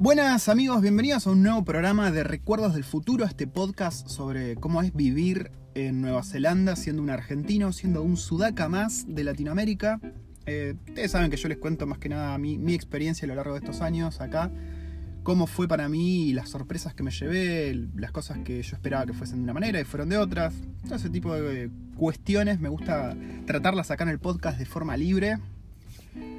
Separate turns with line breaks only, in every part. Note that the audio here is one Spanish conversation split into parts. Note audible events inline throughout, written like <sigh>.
Buenas amigos, bienvenidos a un nuevo programa de Recuerdos del Futuro, este podcast sobre cómo es vivir en Nueva Zelanda siendo un argentino, siendo un sudaca más de Latinoamérica. Eh, ustedes saben que yo les cuento más que nada mi, mi, experiencia a lo largo de estos años acá, cómo fue para mí, las sorpresas que me llevé, las cosas que yo esperaba que fuesen de una manera y fueron de otras. Todo ese tipo de cuestiones me gusta tratarlas acá en el podcast de forma libre.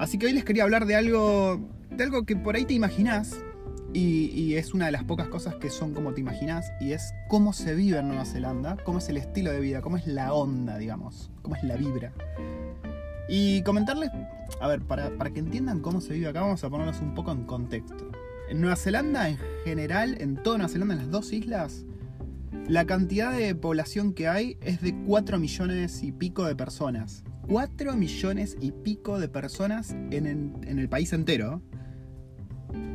Así que hoy les quería hablar de algo, de algo que por ahí te imaginás, y, es una de las pocas cosas que son como te imaginas, y es cómo se vive en Nueva Zelanda, cómo es el estilo de vida, cómo es la onda, digamos, cómo es la vibra. Y comentarles, a ver, para, para que entiendan cómo se vive acá, vamos a ponernos un poco en contexto. En Nueva Zelanda, en general, en toda Nueva Zelanda, en las dos islas, la cantidad de población que hay es de 4 millones y pico de personas. 4 millones y pico de personas en, el país entero.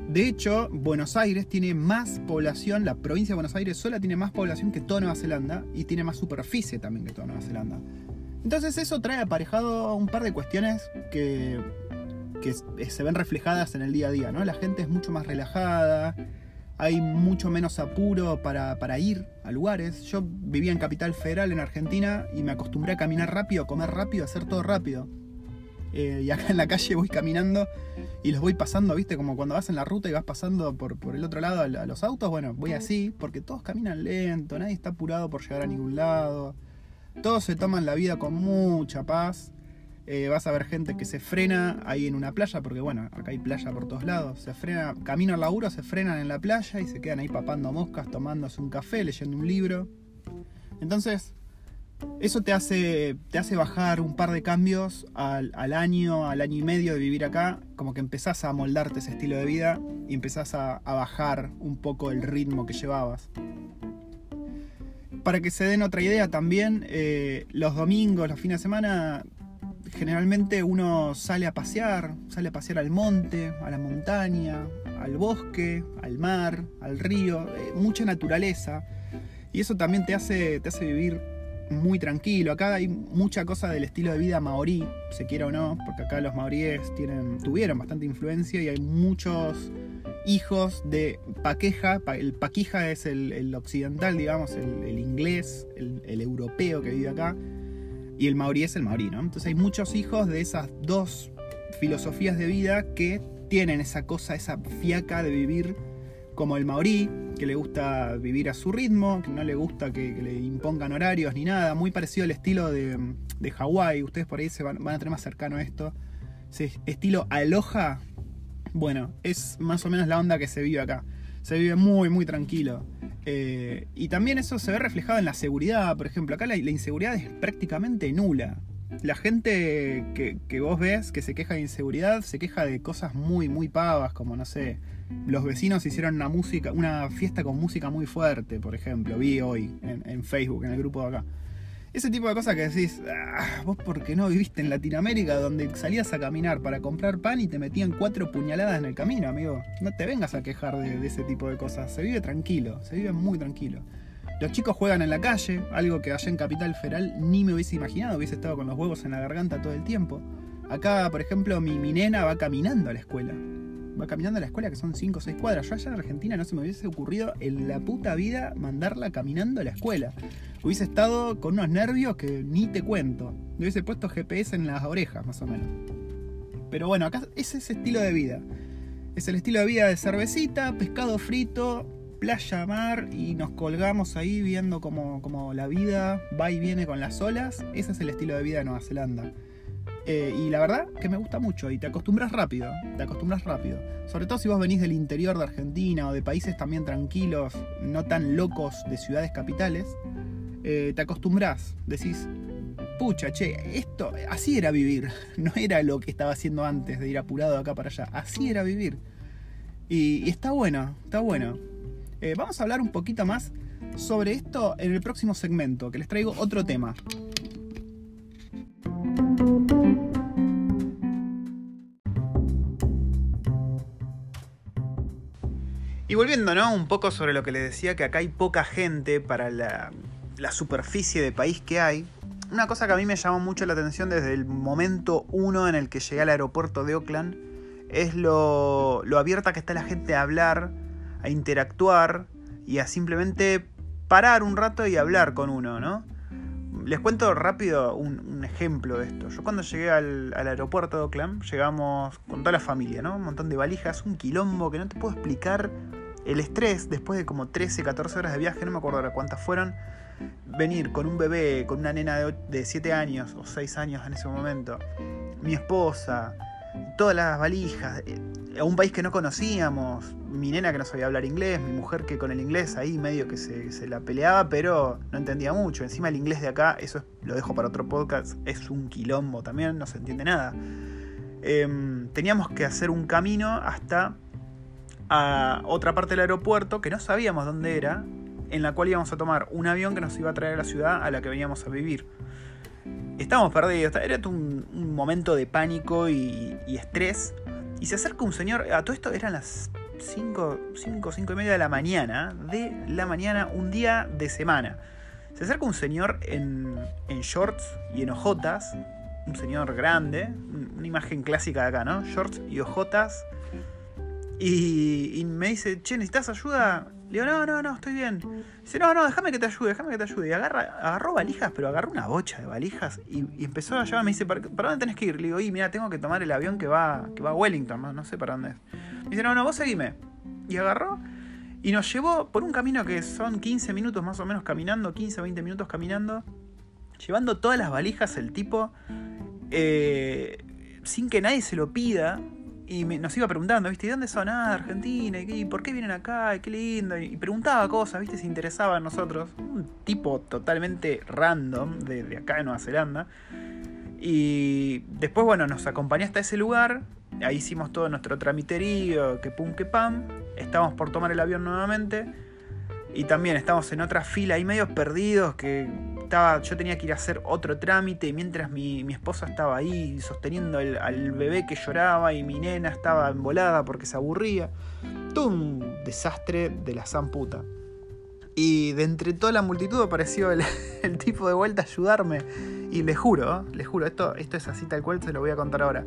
De hecho, Buenos Aires tiene más población, la provincia de Buenos Aires sola tiene más población que toda Nueva Zelanda y tiene más superficie también que toda Nueva Zelanda. Entonces eso trae aparejado un par de cuestiones que, que se ven reflejadas en el día a día, ¿no? La gente es mucho más relajada, hay mucho menos apuro para, para, ir a lugares. Yo vivía en Capital Federal, en Argentina, y me acostumbré a caminar rápido, a comer rápido, a hacer todo rápido. Eh, y acá en la calle voy caminando y los voy pasando, ¿viste? Como cuando vas en la ruta y vas pasando por, por el otro lado a, a, los autos. Bueno, voy así, porque todos caminan lento, nadie está apurado por llegar a ningún lado. Todos se toman la vida con mucha paz. Eh, vas a ver gente que se frena ahí en una playa, porque bueno, acá hay playa por todos lados. Se frena, camino al laburo, se frenan en la playa y se quedan ahí papando moscas, tomándose un café, leyendo un libro. Entonces, eso te hace, te hace bajar un par de cambios al, al, año, al año y medio de vivir acá, como que empezás a moldarte ese estilo de vida y empezás a, a bajar un poco el ritmo que llevabas. Para que se den otra idea también, eh, los domingos, los fines de semana, generalmente uno sale a pasear, sale a pasear al monte, a la montaña, al bosque, al mar, al río, eh, mucha naturaleza. Y eso también te hace, te hace vivir muy tranquilo. Acá hay mucha cosa del estilo de vida maorí, se quiera o no, porque acá los maoríes tuvieron bastante influencia y hay muchos hijos de paqueja. El paquija es el, occidental, digamos, el, el inglés, el, el, europeo que vive acá. Y el maorí es el maorí, ¿no? Entonces hay muchos hijos de esas dos filosofías de vida que tienen esa cosa, esa fiaca de vivir como el maorí, que le gusta vivir a su ritmo, que no le gusta que, le impongan horarios ni nada, muy parecido al estilo de, de Hawái, ustedes por ahí se van, van, a tener más cercano a esto, ese estilo aloha, bueno, es más o menos la onda que se vive acá, se vive muy, muy tranquilo. Eh, y también eso se ve reflejado en la seguridad, por ejemplo, acá la, la inseguridad es prácticamente nula. La gente que, que, vos ves que se queja de inseguridad se queja de cosas muy, muy pavas, como no sé, los vecinos hicieron una música, una fiesta con música muy fuerte, por ejemplo, vi hoy en, en Facebook, en el grupo de acá. Ese tipo de cosas que decís, ah, vos porque no viviste en Latinoamérica donde salías a caminar para comprar pan y te metían cuatro puñaladas en el camino, amigo. No te vengas a quejar de, ese tipo de cosas. Se vive tranquilo, se vive muy tranquilo. Los chicos juegan en la calle, algo que allá en Capital Federal ni me hubiese imaginado, hubiese estado con los huevos en la garganta todo el tiempo. Acá, por ejemplo, mi, mi nena va caminando a la escuela. Va caminando a la escuela que son 5 o 6 cuadras. Yo allá en Argentina no se me hubiese ocurrido en la puta vida mandarla caminando a la escuela. Hubiese estado con unos nervios que ni te cuento. Le hubiese puesto GPS en las orejas, más o menos. Pero bueno, acá es ese estilo de vida. Es el estilo de vida de cervecita, pescado frito, playa, mar y nos colgamos ahí viendo como, como la vida va y viene con las olas. Ese es el estilo de vida de Nueva Zelanda. Eh, y la verdad que me gusta mucho y te acostumbras rápido, te acostumbras rápido. Sobre todo si vos venís del interior de Argentina o de países también tranquilos, no tan locos de ciudades capitales, eh, te acostumbras, decís, pucha, che, esto, así era vivir, <laughs> no era lo que estaba haciendo antes de ir apurado de acá para allá, así era vivir. Y, y está bueno, está bueno. Eh, vamos a hablar un poquito más sobre esto en el próximo segmento, que les traigo otro tema. Y volviendo, ¿no? Un poco sobre lo que les decía, que acá hay poca gente para la, superficie de país que hay. Una cosa que a mí me llamó mucho la atención desde el momento uno en el que llegué al aeropuerto de Oakland es lo, lo abierta que está la gente a hablar, a interactuar y a simplemente parar un rato y hablar con uno, ¿no? Les cuento rápido un, ejemplo de esto. Yo cuando llegué al, aeropuerto de Oakland, llegamos con toda la familia, ¿no? Un montón de valijas, un quilombo que no te puedo explicar el estrés después de como 13, 14 horas de viaje, no me acuerdo ahora cuántas fueron. Venir con un bebé, con una nena de, de 7 años o 6 años en ese momento, mi esposa, todas las valijas, eh, a un país que no conocíamos, mi nena que no sabía hablar inglés, mi mujer que con el inglés ahí medio que se, la peleaba, pero no entendía mucho. Encima el inglés de acá, eso lo dejo para otro podcast, es un quilombo también, no se entiende nada. Em, teníamos que hacer un camino hasta a otra parte del aeropuerto que no sabíamos dónde era, en la cual íbamos a tomar un avión que nos iba a traer a la ciudad a la que veníamos a vivir. Estábamos perdidos, era un, momento de pánico y, estrés. Y se acerca un señor, a todo esto eran las 5, 5, 5 y media de la mañana, de la mañana, un día de semana. Se acerca un señor en, en shorts y en ojotas, un señor grande, una imagen clásica de acá, ¿no? Shorts y ojotas. Y, y me dice, che, ¿necesitas ayuda? Le digo, no, no, no, estoy bien. Dice, no, no, déjame que te ayude, déjame que te ayude. Y agarra, agarró valijas, pero agarró una bocha de valijas y, empezó a llevar. Me dice, ¿para, dónde tenés que ir? Le digo, y mira, tengo que tomar el avión que va, que va a Wellington, no, no sé para dónde es. Me dice, no, no, vos seguime. Y agarró y nos llevó por un camino que son 15 minutos más o menos caminando, 15 o 20 minutos caminando, llevando todas las valijas el tipo, eh, sin que nadie se lo pida, y nos iba preguntando, ¿viste? ¿Y dónde son? Ah, Argentina, ¿y por qué vienen acá? ¿Qué lindo? Y preguntaba cosas, ¿viste? Se interesaba en nosotros. Un tipo totalmente random de, acá de Nueva Zelanda. Y después, bueno, nos acompañó hasta ese lugar. Ahí hicimos todo nuestro tramiterío, que pum, que pam. Estábamos por tomar el avión nuevamente. Y también estamos en otra fila ahí medio perdidos que yo tenía que ir a hacer otro trámite mientras mi, esposa estaba ahí sosteniendo al bebé que lloraba y mi nena estaba embolada porque se aburría. Todo un desastre de la zamputa. Y de entre toda la multitud apareció el, <laughs> tipo de vuelta a ayudarme. Y le juro, le juro, esto, esto es así tal cual, se lo voy a contar ahora.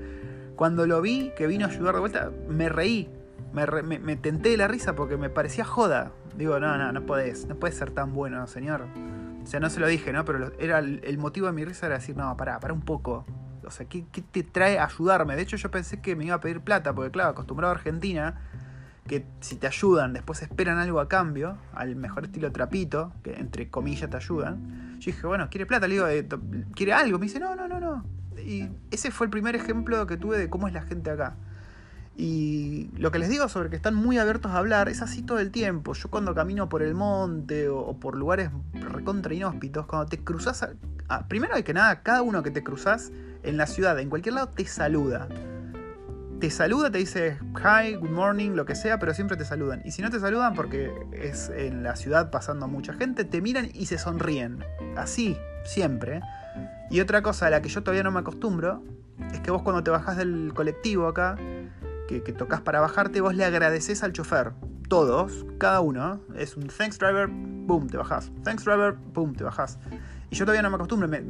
Cuando lo vi que vino a ayudar de vuelta, me reí. Me, me tenté de la risa porque me parecía joda. Digo, no, no, no podés, no puedes ser tan bueno, señor. O sea, no se lo dije, ¿no? Pero era el, motivo de mi risa era decir, no, pará, pará un poco. O sea, ¿qué, te trae ayudarme? De hecho, yo pensé que me iba a pedir plata, porque claro, acostumbrado a Argentina, que si te ayudan, después esperan algo a cambio, al mejor estilo trapito, que entre comillas te ayudan. Yo dije, bueno, ¿quiere plata? Le digo, eh, ¿quiere algo? Me dice, no, no, no, no. Y ese fue el primer ejemplo que tuve de cómo es la gente acá. Y lo que les digo sobre que están muy abiertos a hablar es así todo el tiempo. Yo cuando camino por el monte o, por lugares recontra inhóspitos, cuando te cruzas, primero hay que nada, cada uno que te cruzas en la ciudad, en cualquier lado, te saluda. Te saluda, te dice hi, good morning, lo que sea, pero siempre te saludan. Y si no te saludan porque es en la ciudad pasando mucha gente, te miran y se sonríen. Así, siempre. Y otra cosa a la que yo todavía no me acostumbro es que vos cuando te bajás del colectivo acá, que, tocas para bajarte, vos le agradeces al chofer. Todos, cada uno. Es un thanks driver, boom, te bajas. Thanks driver, boom, te bajas. Y yo todavía no me acostumbro, me,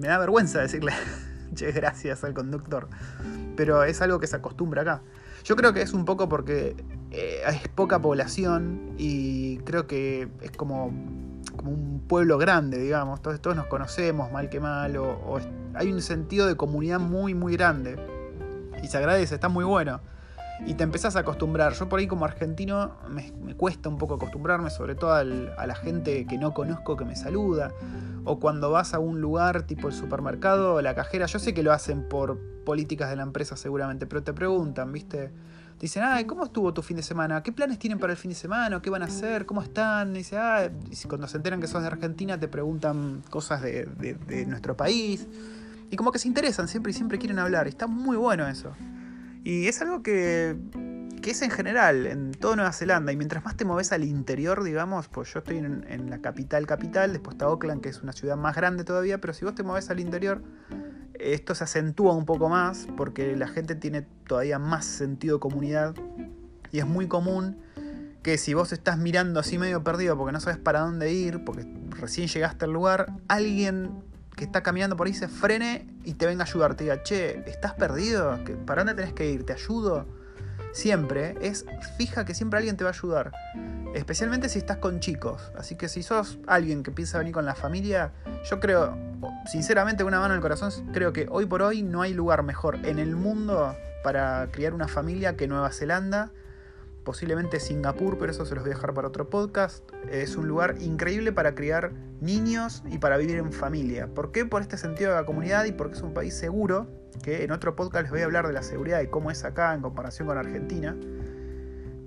da vergüenza decirle, <laughs> gracias al conductor. Pero es algo que se acostumbra acá. Yo creo que es un poco porque eh, es poca población y creo que es como, como un pueblo grande, digamos. Todos, todos nos conocemos, mal que mal, o hay un sentido de comunidad muy, muy grande y se agradece, está muy bueno. Y te empezás a acostumbrar. Yo por ahí como argentino me, cuesta un poco acostumbrarme, sobre todo a la gente que no conozco que me saluda. O cuando vas a un lugar tipo el supermercado o la cajera, yo sé que lo hacen por políticas de la empresa seguramente, pero te preguntan, ¿viste? Te dicen, ay, ¿cómo estuvo tu fin de semana? ¿Qué planes tienen para el fin de semana? ¿Qué van a hacer? ¿Cómo están? Y dice, ah, cuando se enteran que sos de Argentina te preguntan cosas de, de nuestro país. Y como que se interesan siempre y siempre quieren hablar. Está muy bueno eso. Y es algo que, que es en general, en toda Nueva Zelanda. Y mientras más te moves al interior, digamos, pues yo estoy en, la capital, capital, después está Auckland, que es una ciudad más grande todavía, pero si vos te moves al interior, esto se acentúa un poco más porque la gente tiene todavía más sentido de comunidad. Y es muy común que si vos estás mirando así medio perdido porque no sabes para dónde ir, porque recién llegaste al lugar, alguien que está caminando por ahí se frene y te venga a ayudar. Te diga, che, ¿estás perdido? ¿Para dónde tenés que ir? ¿Te ayudo? Siempre es fija que siempre alguien te va a ayudar. Especialmente si estás con chicos. Así que si sos alguien que piensa venir con la familia, yo creo, sinceramente, una mano en el corazón, creo que hoy por hoy no hay lugar mejor en el mundo para criar una familia que Nueva Zelanda posiblemente Singapur, pero eso se los voy a dejar para otro podcast. Es un lugar increíble para criar niños y para vivir en familia. ¿Por qué? Por este sentido de la comunidad y porque es un país seguro, que en otro podcast les voy a hablar de la seguridad y cómo es acá en comparación con Argentina.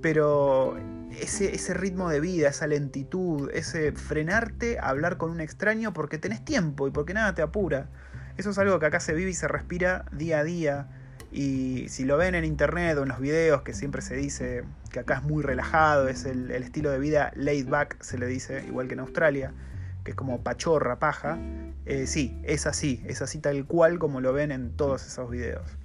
Pero ese, ese ritmo de vida, esa lentitud, ese frenarte a hablar con un extraño porque tenés tiempo y porque nada te apura. Eso es algo que acá se vive y se respira día a día y si lo ven en internet o en los videos, que siempre se dice que acá es muy relajado, es el, estilo de vida laid back, se le dice, igual que en Australia, que es como pachorra, paja, eh, sí, es así, es así tal cual como lo ven en todos esos videos.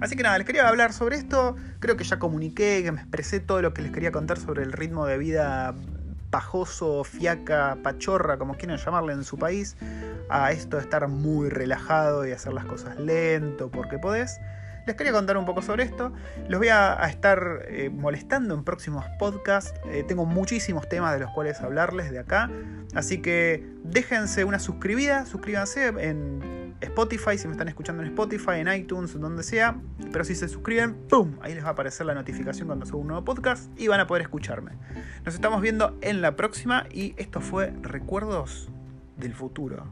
Así que nada, les quería hablar sobre esto, creo que ya comuniqué, que me expresé todo lo que les quería contar sobre el ritmo de vida pajoso, fiaca, pachorra, como quieran llamarle en su país, a esto de estar muy relajado y hacer las cosas lento porque podés. Les quería contar un poco sobre esto. Los voy a, estar eh, molestando en próximos podcasts. Eh, tengo muchísimos temas de los cuales hablarles de acá. Así que déjense una suscribida. Suscríbanse en Spotify, si me están escuchando en Spotify, en iTunes, donde sea. Pero si se suscriben, ¡pum! Ahí les va a aparecer la notificación cuando subo un nuevo podcast y van a poder escucharme. Nos estamos viendo en la próxima y esto fue Recuerdos del Futuro.